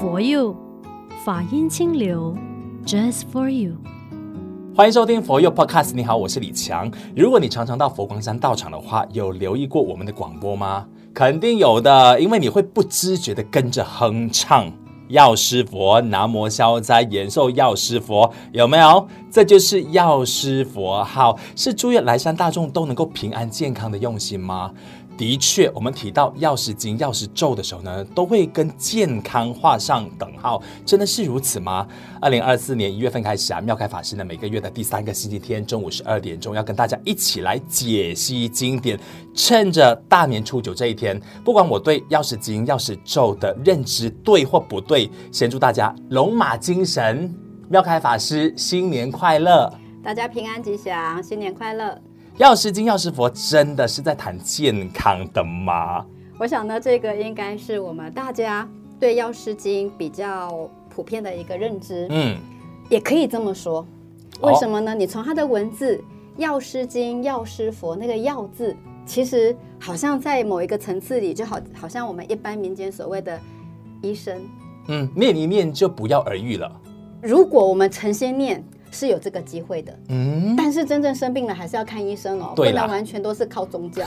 For You，法音清流，Just for you。欢迎收听佛佑 Podcast。你好，我是李强。如果你常常到佛光山道场的话，有留意过我们的广播吗？肯定有的，因为你会不自觉地跟着哼唱“药师佛，南无消灾延寿药师佛”，有没有？这就是药师佛号，是祝愿来山大众都能够平安健康的用心吗？的确，我们提到药师经、药师咒的时候呢，都会跟健康画上等号。真的是如此吗？二零二四年一月份开始啊，妙开法师呢，每个月的第三个星期天中午十二点钟，要跟大家一起来解析经典。趁着大年初九这一天，不管我对药师经、药师咒的认知对或不对，先祝大家龙马精神，妙开法师新年快乐，大家平安吉祥，新年快乐。药师经、药师佛真的是在谈健康的吗？我想呢，这个应该是我们大家对药师经比较普遍的一个认知。嗯，也可以这么说。为什么呢？哦、你从它的文字，药师经、药师佛那个“药”字，其实好像在某一个层次里，就好好像我们一般民间所谓的医生。嗯，念一念就不药而愈了。如果我们诚心念。是有这个机会的，嗯，但是真正生病了还是要看医生哦，不能完全都是靠宗教。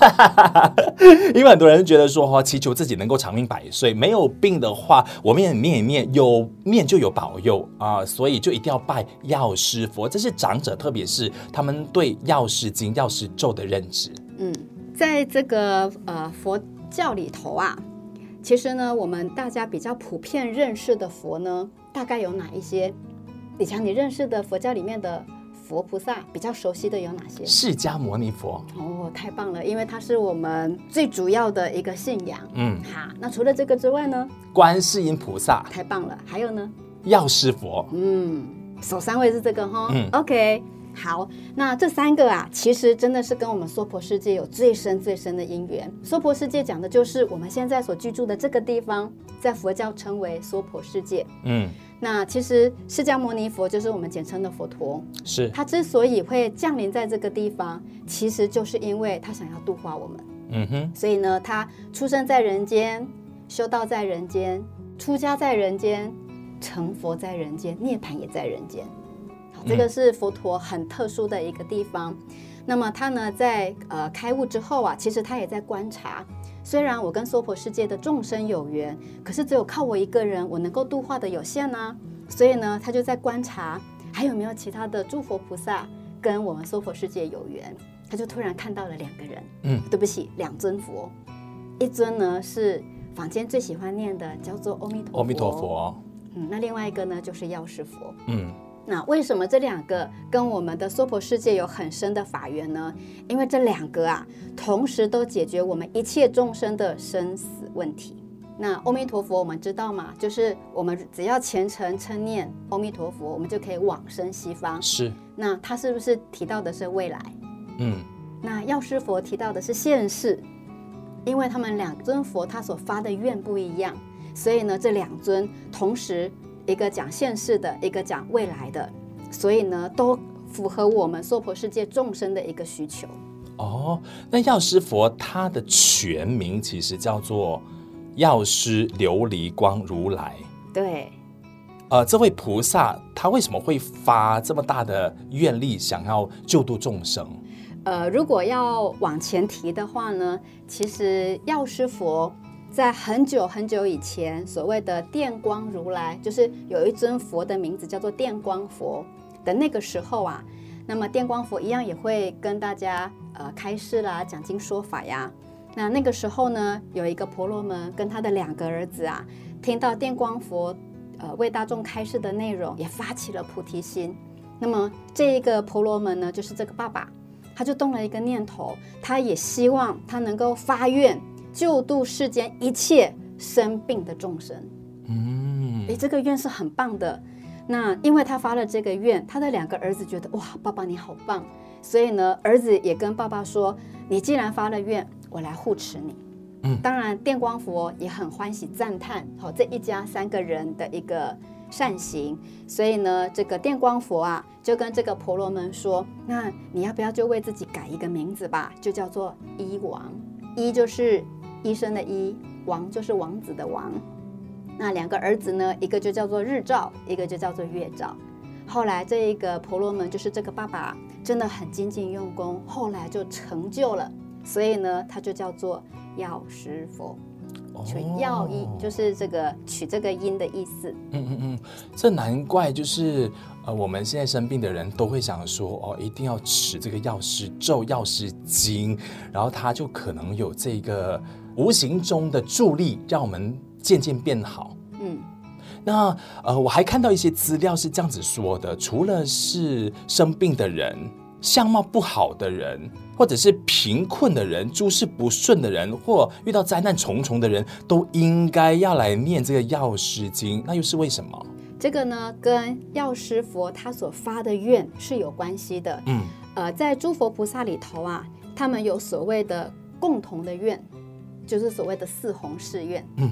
因为很多人觉得说哈，祈求自己能够长命百岁，没有病的话，我们也念一念，有念就有保佑啊，所以就一定要拜药师佛。这是长者，特别是他们对药师经、药师咒的认知。嗯，在这个呃佛教里头啊，其实呢，我们大家比较普遍认识的佛呢，大概有哪一些？李强，你认识的佛教里面的佛菩萨比较熟悉的有哪些？释迦牟尼佛哦，太棒了，因为它是我们最主要的一个信仰。嗯，好，那除了这个之外呢？观世音菩萨，太棒了，还有呢？药师佛，嗯，首三位是这个哈。嗯，OK，好，那这三个啊，其实真的是跟我们娑婆世界有最深最深的因缘。娑婆世界讲的就是我们现在所居住的这个地方，在佛教称为娑婆世界。嗯。那其实释迦牟尼佛就是我们简称的佛陀，是他之所以会降临在这个地方，其实就是因为他想要度化我们。嗯哼，所以呢，他出生在人间，修道在人间，出家在人间，成佛在人间，涅槃也在人间。好，这个是佛陀很特殊的一个地方。嗯、那么他呢，在呃开悟之后啊，其实他也在观察。虽然我跟娑婆世界的众生有缘，可是只有靠我一个人，我能够度化的有限啊。所以呢，他就在观察还有没有其他的诸佛菩萨跟我们娑婆世界有缘。他就突然看到了两个人，嗯，对不起，两尊佛。一尊呢是坊间最喜欢念的，叫做阿弥陀佛。阿弥陀佛。嗯，那另外一个呢就是药师佛。嗯。那为什么这两个跟我们的娑婆世界有很深的法缘呢？因为这两个啊，同时都解决我们一切众生的生死问题。那阿弥陀佛，我们知道嘛，就是我们只要虔诚称念阿弥陀佛，我们就可以往生西方。是。那他是不是提到的是未来？嗯。那药师佛提到的是现世，因为他们两尊佛他所发的愿不一样，所以呢，这两尊同时。一个讲现世的，一个讲未来的，所以呢，都符合我们娑婆世界众生的一个需求。哦，那药师佛他的全名其实叫做药师琉璃光如来。对。呃，这位菩萨他为什么会发这么大的愿力，想要救度众生？呃，如果要往前提的话呢，其实药师佛。在很久很久以前，所谓的电光如来，就是有一尊佛的名字叫做电光佛的那个时候啊，那么电光佛一样也会跟大家呃开示啦、讲经说法呀。那那个时候呢，有一个婆罗门跟他的两个儿子啊，听到电光佛呃为大众开示的内容，也发起了菩提心。那么这一个婆罗门呢，就是这个爸爸，他就动了一个念头，他也希望他能够发愿。救度世间一切生病的众生，嗯，诶，这个愿是很棒的。那因为他发了这个愿，他的两个儿子觉得哇，爸爸你好棒，所以呢，儿子也跟爸爸说：“你既然发了愿，我来护持你。”嗯，当然，电光佛也很欢喜赞叹，好这一家三个人的一个善行。所以呢，这个电光佛啊，就跟这个婆罗门说：“那你要不要就为自己改一个名字吧？就叫做医王，一就是。”医生的医，王就是王子的王，那两个儿子呢，一个就叫做日照，一个就叫做月照。后来这一个婆罗门就是这个爸爸，真的很精进用功，后来就成就了，所以呢，他就叫做药师佛。取药医就是这个取这个音的意思。嗯嗯嗯，这难怪就是呃，我们现在生病的人都会想说哦，一定要持这个药师咒、药师经，然后他就可能有这个无形中的助力，让我们渐渐变好。嗯，那呃，我还看到一些资料是这样子说的，除了是生病的人。相貌不好的人，或者是贫困的人、诸事不顺的人，或遇到灾难重重的人，都应该要来念这个药师经。那又是为什么？这个呢，跟药师佛他所发的愿是有关系的。嗯，呃，在诸佛菩萨里头啊，他们有所谓的共同的愿，就是所谓的四弘誓愿。嗯，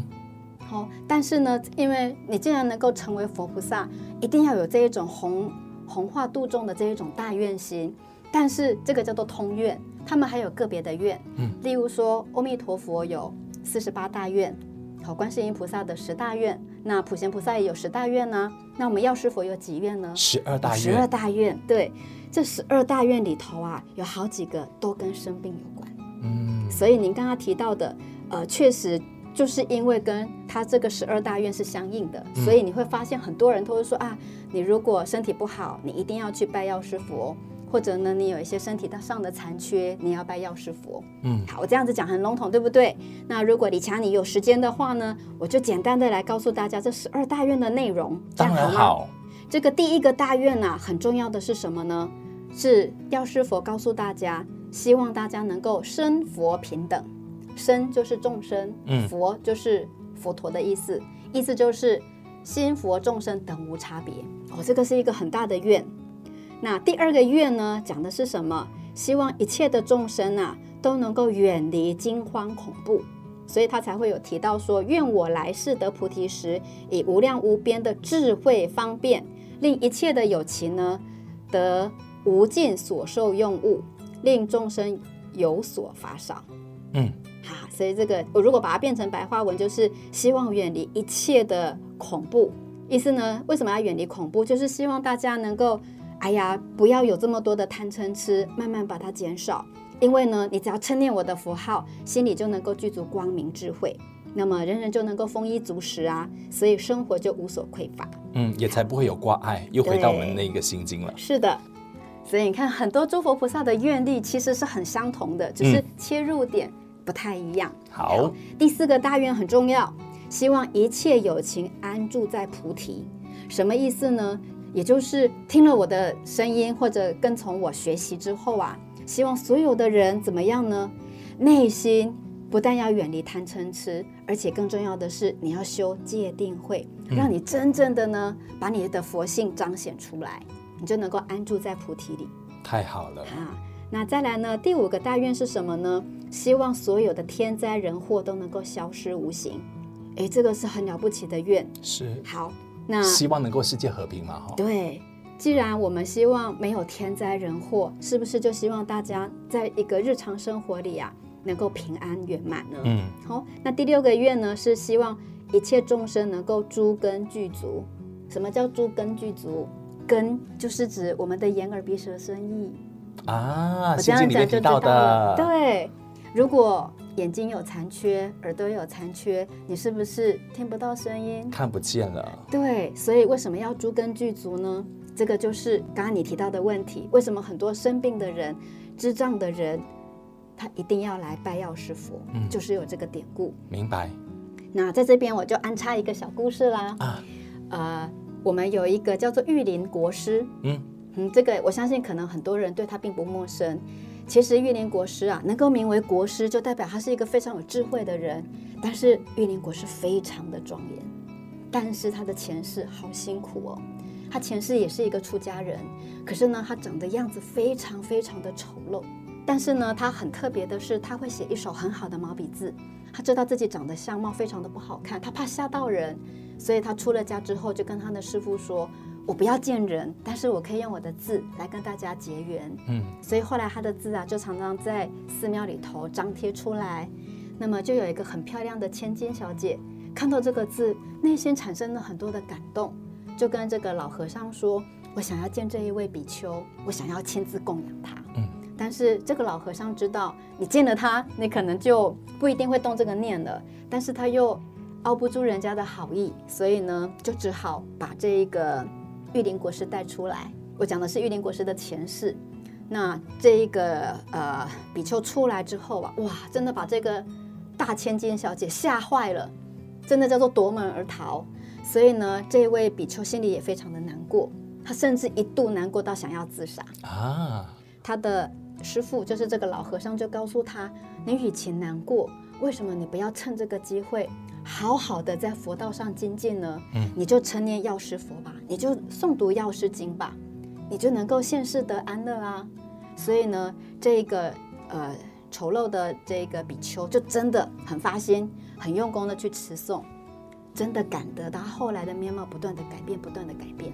好，但是呢，因为你既然能够成为佛菩萨，一定要有这一种弘。弘化度众的这一种大愿心，但是这个叫做通愿，他们还有个别的愿，嗯，例如说阿弥陀佛有四十八大愿，好，观世音菩萨的十大愿，那普贤菩萨也有十大愿呢，那我们药师佛有几愿呢？十二大愿。十二大愿，对，这十二大愿里头啊，有好几个都跟生病有关，嗯，所以您刚刚提到的，呃，确实。就是因为跟他这个十二大愿是相应的，嗯、所以你会发现很多人都会说啊，你如果身体不好，你一定要去拜药师佛，或者呢，你有一些身体上的残缺，你要拜药师佛。嗯，好，我这样子讲很笼统，对不对？那如果李强你有时间的话呢，我就简单的来告诉大家这十二大愿的内容。当然好。这个第一个大愿呢、啊，很重要的是什么呢？是药师佛告诉大家，希望大家能够生佛平等。生就是众生，佛就是佛陀的意思，嗯、意思就是心佛众生等无差别。哦，这个是一个很大的愿。那第二个愿呢，讲的是什么？希望一切的众生啊，都能够远离惊慌恐怖，所以他才会有提到说：愿我来世得菩提时，以无量无边的智慧方便，令一切的有情呢，得无尽所受用物，令众生有所法赏。嗯。啊，所以这个我如果把它变成白话文，就是希望远离一切的恐怖。意思呢，为什么要远离恐怖？就是希望大家能够，哎呀，不要有这么多的贪嗔痴，慢慢把它减少。因为呢，你只要称念我的符号，心里就能够具足光明智慧，那么人人就能够丰衣足食啊，所以生活就无所匮乏。嗯，也才不会有挂碍。又回到我们那个心经了。是的，所以你看，很多诸佛菩萨的愿力其实是很相同的，只是切入点。嗯不太一样。好，好，第四个大愿很重要，希望一切有情安住在菩提。什么意思呢？也就是听了我的声音或者跟从我学习之后啊，希望所有的人怎么样呢？内心不但要远离贪嗔痴，而且更重要的是，你要修戒定慧，让你真正的呢，把你的佛性彰显出来，你就能够安住在菩提里。太好了。啊，那再来呢？第五个大愿是什么呢？希望所有的天灾人祸都能够消失无形，哎，这个是很了不起的愿。是。好，那希望能够世界和平嘛？哈。对，既然我们希望没有天灾人祸，是不是就希望大家在一个日常生活里啊，能够平安圆满呢？嗯。好，那第六个愿呢，是希望一切众生能够诸根具足。什么叫诸根具足？根就是指我们的眼耳鼻舌身意。啊，我这样讲就知道了。对。如果眼睛有残缺，耳朵有残缺，你是不是听不到声音？看不见了。对，所以为什么要诸根具足呢？这个就是刚刚你提到的问题。为什么很多生病的人、智障的人，他一定要来拜药师佛？嗯，就是有这个典故。明白。那在这边我就安插一个小故事啦。啊，呃，我们有一个叫做玉林国师。嗯嗯，这个我相信可能很多人对他并不陌生。其实玉林国师啊，能够名为国师，就代表他是一个非常有智慧的人。但是玉林国师非常的庄严，但是他的前世好辛苦哦。他前世也是一个出家人，可是呢，他长的样子非常非常的丑陋。但是呢，他很特别的是，他会写一手很好的毛笔字。他知道自己长得相貌非常的不好看，他怕吓到人，所以他出了家之后，就跟他的师傅说。我不要见人，但是我可以用我的字来跟大家结缘。嗯，所以后来他的字啊，就常常在寺庙里头张贴出来。那么就有一个很漂亮的千金小姐，看到这个字，内心产生了很多的感动，就跟这个老和尚说：“我想要见这一位比丘，我想要亲自供养他。”嗯，但是这个老和尚知道，你见了他，你可能就不一定会动这个念了。但是他又熬不住人家的好意，所以呢，就只好把这一个玉林国师带出来。我讲的是玉林国师的前世。那这一个呃比丘出来之后啊，哇，真的把这个大千金小姐吓坏了，真的叫做夺门而逃。所以呢，这位比丘心里也非常的难过，他甚至一度难过到想要自杀啊。他的师父就是这个老和尚，就告诉他：“你与其难过，为什么你不要趁这个机会，好好的在佛道上精进呢？嗯，你就称念药师佛吧，你就诵读药师经吧，你就能够现世得安乐啊。”所以呢，这个呃丑陋的这个比丘就真的很发心、很用功的去持诵，真的感得到他后来的面貌不断的改变、不断的改变，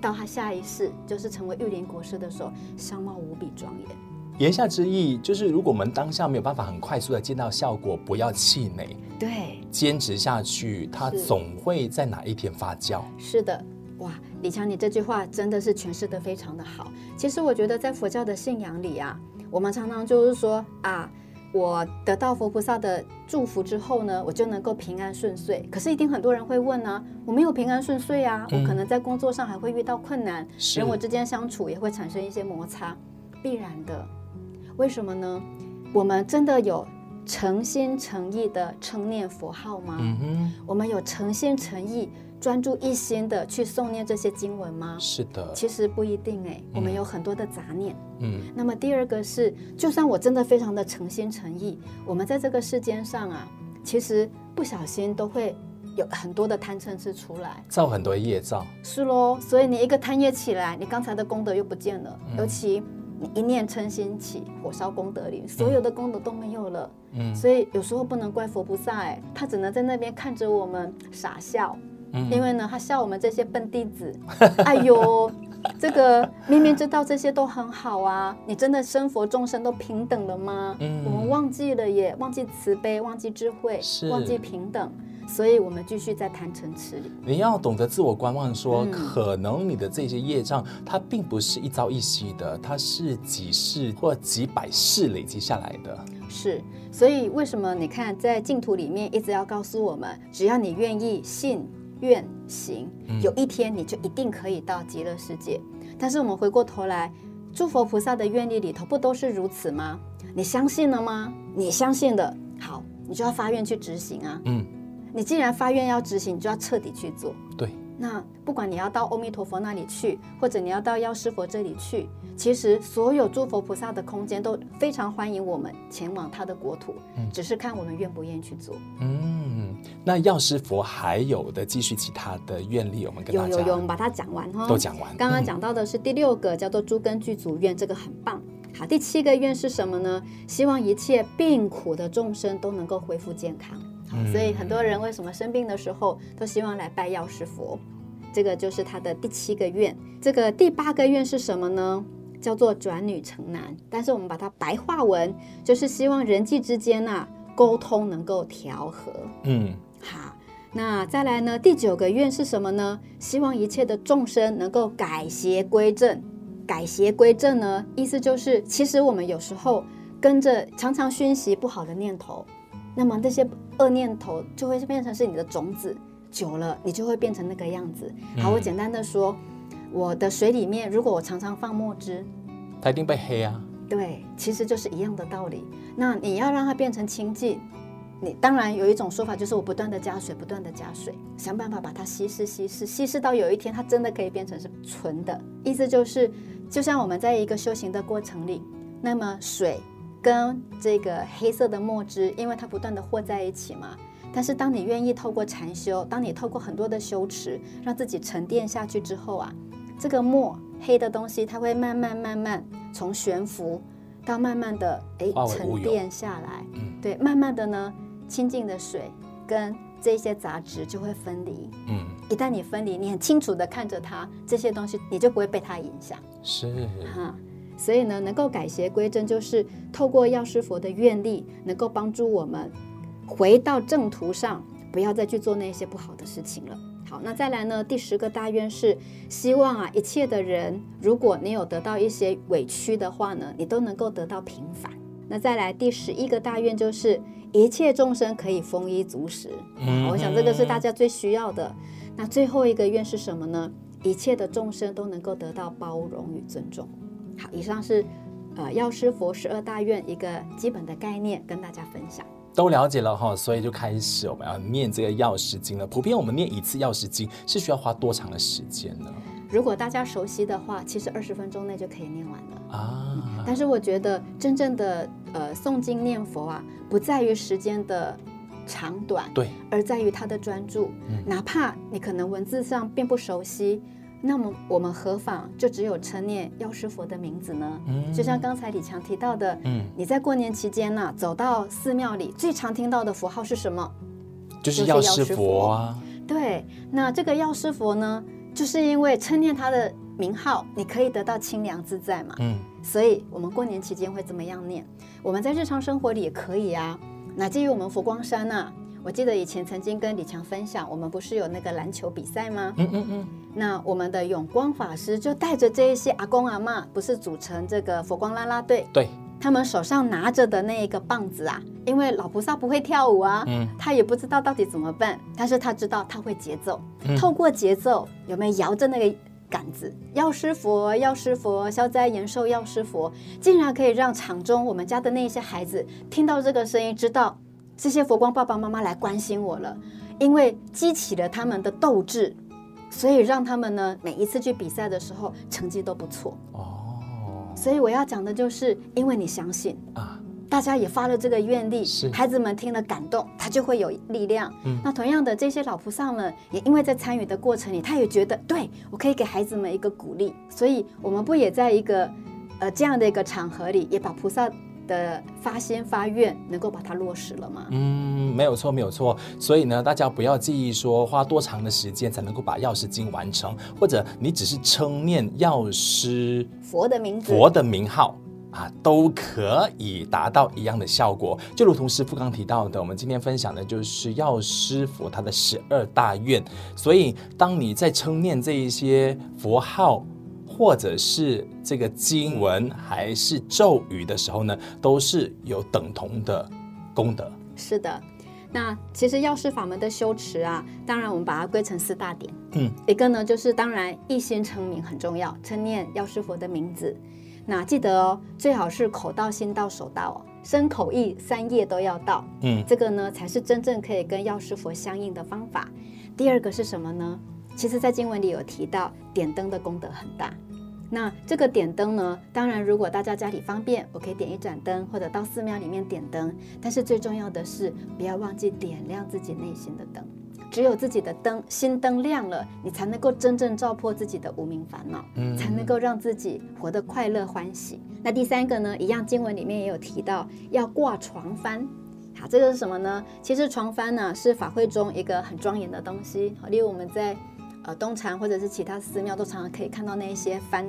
到他下一世就是成为玉林国师的时候，相貌无比庄严。言下之意就是，如果我们当下没有办法很快速的见到效果，不要气馁，对，坚持下去，它总会在哪一天发酵。是的。哇，李强，你这句话真的是诠释的非常的好。其实我觉得在佛教的信仰里啊，我们常常就是说啊，我得到佛菩萨的祝福之后呢，我就能够平安顺遂。可是一定很多人会问呢、啊，我没有平安顺遂啊，我可能在工作上还会遇到困难，嗯、人我之间相处也会产生一些摩擦，必然的。为什么呢？我们真的有诚心诚意的称念佛号吗？嗯哼，我们有诚心诚意。专注一心的去诵念这些经文吗？是的，其实不一定哎，我们有很多的杂念。嗯，那么第二个是，就算我真的非常的诚心诚意，我们在这个世间上啊，其实不小心都会有很多的贪嗔痴出来，造很多业障。是喽，所以你一个贪业起来，你刚才的功德又不见了。嗯、尤其你一念嗔心起，火烧功德林，所有的功德都没有了。嗯，所以有时候不能怪佛菩萨哎，他只能在那边看着我们傻笑。因为呢，他笑我们这些笨弟子，哎呦，这个明明知道这些都很好啊，你真的生佛众生都平等了吗？嗯，我们忘记了耶，忘记慈悲，忘记智慧，忘记平等，所以我们继续在贪嗔痴里。你要懂得自我观望说，说、嗯、可能你的这些业障，它并不是一朝一夕的，它是几世或几百世累积下来的。是，所以为什么你看在净土里面一直要告诉我们，只要你愿意信。愿行，有一天你就一定可以到极乐世界。但是我们回过头来，诸佛菩萨的愿力里头不都是如此吗？你相信了吗？你相信的，好，你就要发愿去执行啊。嗯，你既然发愿要执行，你就要彻底去做。对。那不管你要到阿弥陀佛那里去，或者你要到药师佛这里去，其实所有诸佛菩萨的空间都非常欢迎我们前往他的国土，嗯，只是看我们愿不愿意去做。嗯，那药师佛还有的继续其他的愿力，我们跟大家有有有，我们把它讲完哈，都讲完。刚刚讲到的是第六个，叫做诸根具足愿，这个很棒。好，第七个愿是什么呢？希望一切病苦的众生都能够恢复健康。好，所以很多人为什么生病的时候都希望来拜药师佛？这个就是他的第七个愿。这个第八个愿是什么呢？叫做转女成男。但是我们把它白话文，就是希望人际之间啊沟通能够调和。嗯，好。那再来呢？第九个愿是什么呢？希望一切的众生能够改邪归正。改邪归正呢，意思就是其实我们有时候跟着常常熏习不好的念头。那么这些恶念头就会变成是你的种子，久了你就会变成那个样子。好，我简单的说，我的水里面如果我常常放墨汁，它一定被黑啊。对，其实就是一样的道理。那你要让它变成清净，你当然有一种说法就是我不断的加水，不断的加水，想办法把它稀释、稀释、稀释到有一天它真的可以变成是纯的。意思就是，就像我们在一个修行的过程里，那么水。跟这个黑色的墨汁，因为它不断的和在一起嘛。但是当你愿意透过禅修，当你透过很多的修持，让自己沉淀下去之后啊，这个墨黑的东西，它会慢慢慢慢从悬浮到慢慢的哎沉淀下来。嗯，对，慢慢的呢，清净的水跟这些杂质就会分离。嗯，一旦你分离，你很清楚的看着它，这些东西你就不会被它影响。是哈。所以呢，能够改邪归正，就是透过药师佛的愿力，能够帮助我们回到正途上，不要再去做那些不好的事情了。好，那再来呢？第十个大愿是希望啊，一切的人，如果你有得到一些委屈的话呢，你都能够得到平反。那再来第十一个大愿就是一切众生可以丰衣足食。嗯，我想这个是大家最需要的。那最后一个愿是什么呢？一切的众生都能够得到包容与尊重。好，以上是呃药师佛十二大愿一个基本的概念，跟大家分享。都了解了哈，所以就开始我们要念这个药师经了。普遍我们念一次药师经是需要花多长的时间呢？如果大家熟悉的话，其实二十分钟内就可以念完了啊、嗯。但是我觉得真正的呃诵经念佛啊，不在于时间的长短，对，而在于他的专注、嗯。哪怕你可能文字上并不熟悉。那么我们何妨就只有称念药师佛的名字呢？嗯，就像刚才李强提到的，嗯，你在过年期间呢、啊，走到寺庙里，最常听到的符号是什么？就是药师佛啊。对，那这个药师佛呢，就是因为称念他的名号，你可以得到清凉自在嘛。嗯，所以我们过年期间会怎么样念？我们在日常生活里也可以啊。那基于我们佛光山呢、啊？我记得以前曾经跟李强分享，我们不是有那个篮球比赛吗？嗯嗯嗯。那我们的永光法师就带着这一些阿公阿妈，不是组成这个佛光啦啦队？对。他们手上拿着的那一个棒子啊，因为老菩萨不会跳舞啊，嗯，他也不知道到底怎么办，但是他知道他会节奏，嗯、透过节奏有没有摇着那个杆子？药师佛，药师佛，消灾延寿，药师佛，竟然可以让场中我们家的那些孩子听到这个声音，知道。这些佛光爸爸妈妈来关心我了，因为激起了他们的斗志，所以让他们呢每一次去比赛的时候成绩都不错哦。所以我要讲的就是，因为你相信啊，大家也发了这个愿力，孩子们听了感动，他就会有力量。嗯，那同样的这些老菩萨们也因为在参与的过程里，他也觉得对我可以给孩子们一个鼓励，所以我们不也在一个呃这样的一个场合里，也把菩萨。的发心发愿能够把它落实了吗？嗯，没有错，没有错。所以呢，大家不要介意说花多长的时间才能够把药师经完成，或者你只是称念药师佛的名字、佛的名号啊，都可以达到一样的效果。就如同师傅刚提到的，我们今天分享的就是药师佛他的十二大愿。所以，当你在称念这一些佛号，或者是这个经文还是咒语的时候呢，都是有等同的功德。是的，那其实药师法门的修持啊，当然我们把它归成四大点。嗯，一个呢就是当然一心称名很重要，称念药师佛的名字。那记得哦，最好是口到、心到、手到哦，身口意三业都要到。嗯，这个呢才是真正可以跟药师佛相应的方法。第二个是什么呢？其实，在经文里有提到点灯的功德很大。那这个点灯呢，当然，如果大家家里方便，我可以点一盏灯，或者到寺庙里面点灯。但是最重要的是，不要忘记点亮自己内心的灯。只有自己的灯，心灯亮了，你才能够真正照破自己的无名烦恼，嗯，才能够让自己活得快乐欢喜。那第三个呢，一样经文里面也有提到，要挂床幡。好，这个是什么呢？其实床幡呢，是法会中一个很庄严的东西。好，例如我们在。呃，东禅或者是其他寺庙都常常可以看到那一些幡。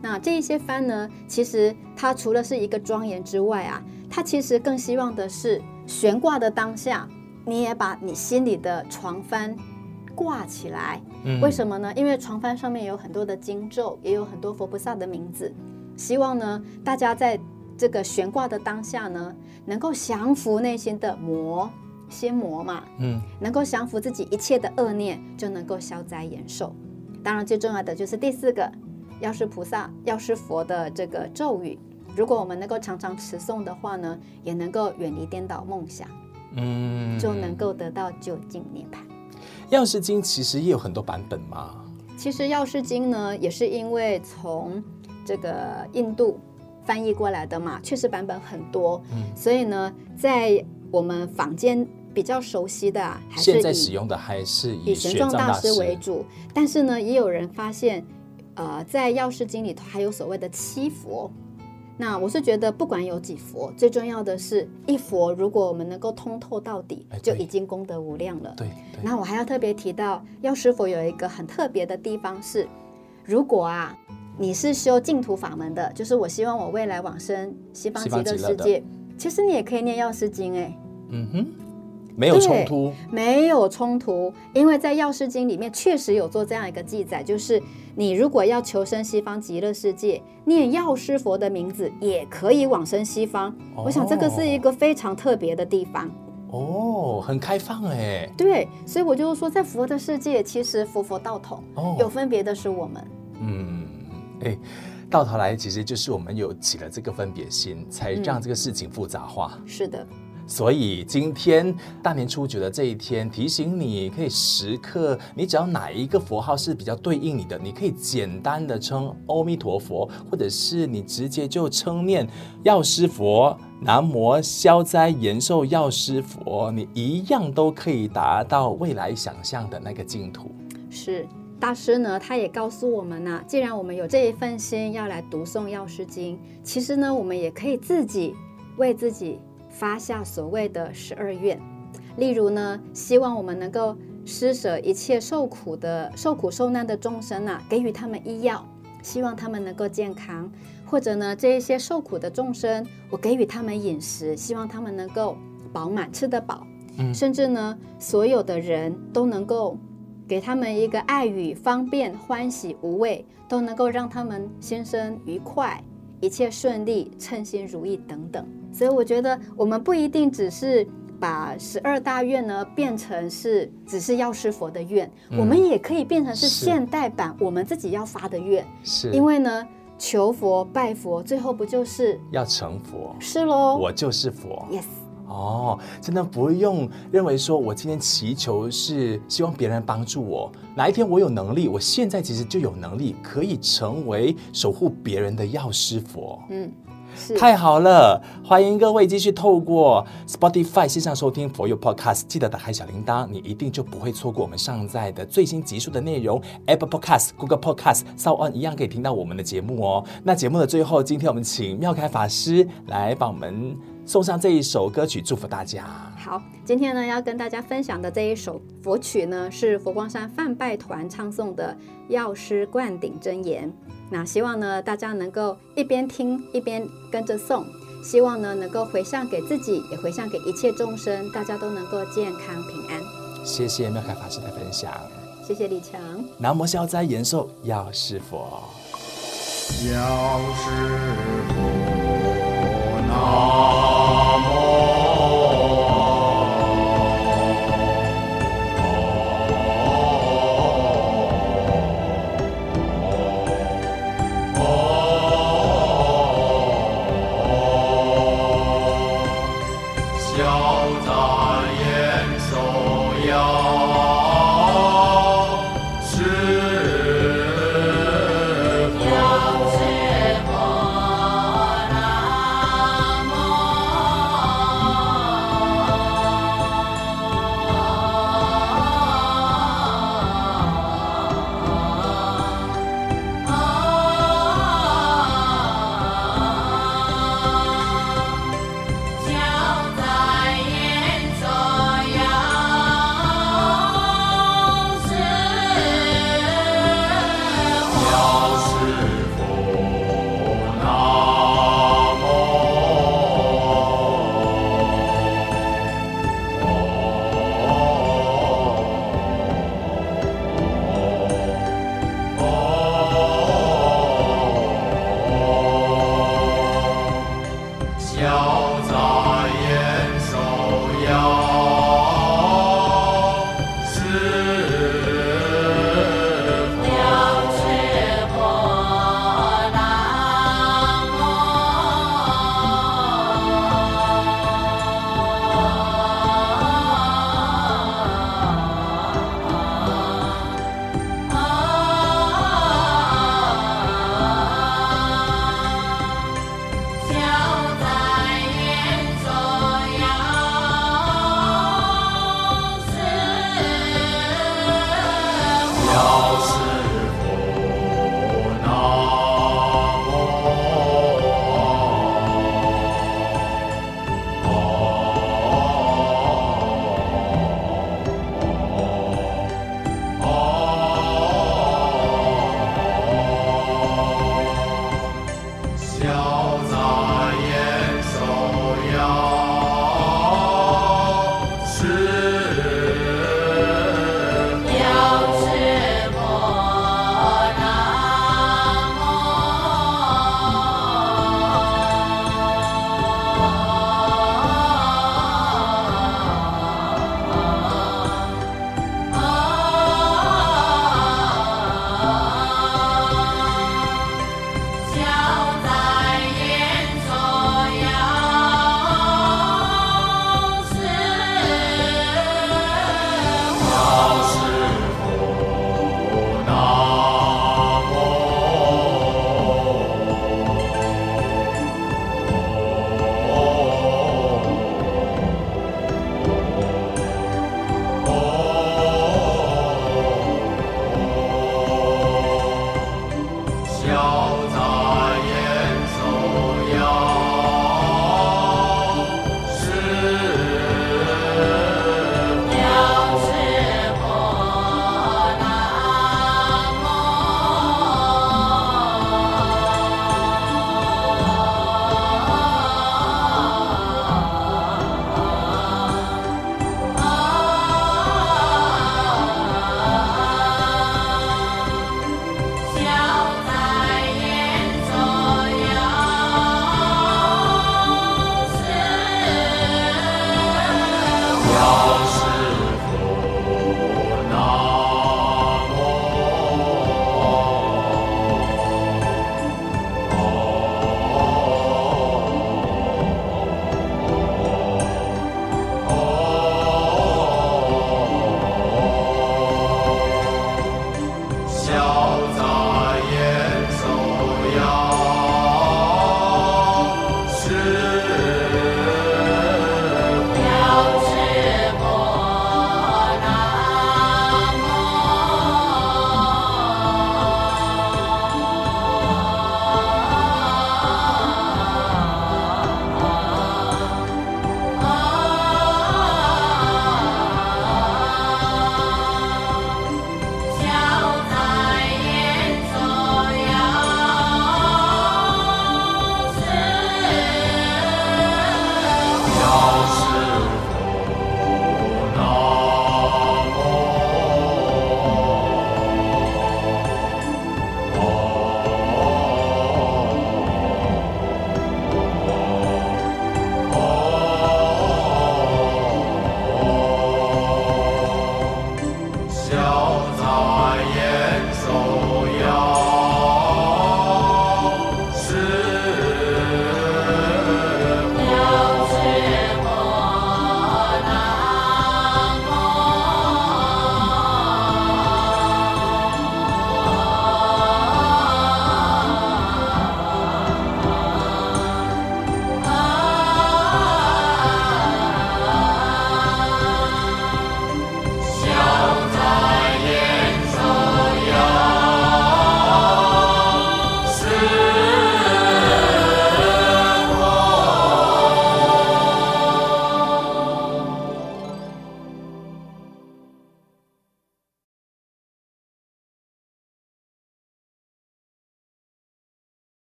那这一些幡呢，其实它除了是一个庄严之外啊，它其实更希望的是悬挂的当下，你也把你心里的床幡挂起来。嗯。为什么呢？因为床幡上面有很多的经咒，也有很多佛菩萨的名字。希望呢，大家在这个悬挂的当下呢，能够降服内心的魔。心魔嘛，嗯，能够降服自己一切的恶念，就能够消灾延寿。当然，最重要的就是第四个，药师菩萨、药师佛的这个咒语。如果我们能够常常持诵的话呢，也能够远离颠倒梦想，嗯，就能够得到究竟涅槃。药师经其实也有很多版本嘛。其实药师经呢，也是因为从这个印度翻译过来的嘛，确实版本很多，嗯，所以呢，在我们坊间。比较熟悉的啊，还是现在使用的还是以玄奘大师为主。但是呢，也有人发现，呃，在药师经里头还有所谓的七佛。那我是觉得，不管有几佛，最重要的是一佛，如果我们能够通透到底，就已经功德无量了。对。那我还要特别提到，药师佛有一个很特别的地方是，如果啊，你是修净土法门的，就是我希望我未来往生西方极乐世界，其实你也可以念药师经哎。嗯哼。没有冲突，没有冲突，因为在《药师经》里面确实有做这样一个记载，就是你如果要求生西方极乐世界，念药师佛的名字也可以往生西方。哦、我想这个是一个非常特别的地方。哦，很开放哎。对，所以我就说，在佛的世界，其实佛佛道同，哦、有分别的是我们。嗯，哎，到头来其实就是我们有起了这个分别心，才让这个事情复杂化。嗯、是的。所以今天大年初九的这一天，提醒你可以时刻，你只要哪一个佛号是比较对应你的，你可以简单的称阿弥陀佛，或者是你直接就称念药师佛，南无消灾延寿药师佛，你一样都可以达到未来想象的那个净土。是大师呢，他也告诉我们呢、啊，既然我们有这一份心要来读诵药师经，其实呢，我们也可以自己为自己。发下所谓的十二愿，例如呢，希望我们能够施舍一切受苦的、受苦受难的众生啊，给予他们医药，希望他们能够健康；或者呢，这一些受苦的众生，我给予他们饮食，希望他们能够饱满，吃得饱。嗯，甚至呢，所有的人都能够给他们一个爱与，方便、欢喜、无畏，都能够让他们心生愉快，一切顺利，称心如意等等。所以我觉得我们不一定只是把十二大愿呢变成是只是药师佛的愿，嗯、我们也可以变成是现代版我们自己要发的愿。是，因为呢，求佛拜佛，最后不就是要成佛？是喽，我就是佛。Yes。哦，真的不用认为说我今天祈求是希望别人帮助我，哪一天我有能力，我现在其实就有能力可以成为守护别人的药师佛。嗯。太好了，欢迎各位继续透过 Spotify 线上收听 For You Podcast，记得打开小铃铛，你一定就不会错过我们上载的最新集数的内容。Apple Podcast、Google Podcast、SoundOn 一样可以听到我们的节目哦。那节目的最后，今天我们请妙开法师来帮我们送上这一首歌曲，祝福大家。好，今天呢要跟大家分享的这一首佛曲呢，是佛光山梵拜团唱诵的《药师灌顶真言》。那希望呢，大家能够一边听一边跟着诵，希望呢能够回向给自己，也回向给一切众生，大家都能够健康平安。谢谢妙开法师的分享，谢谢李强。南无消灾延寿药师佛，药师佛，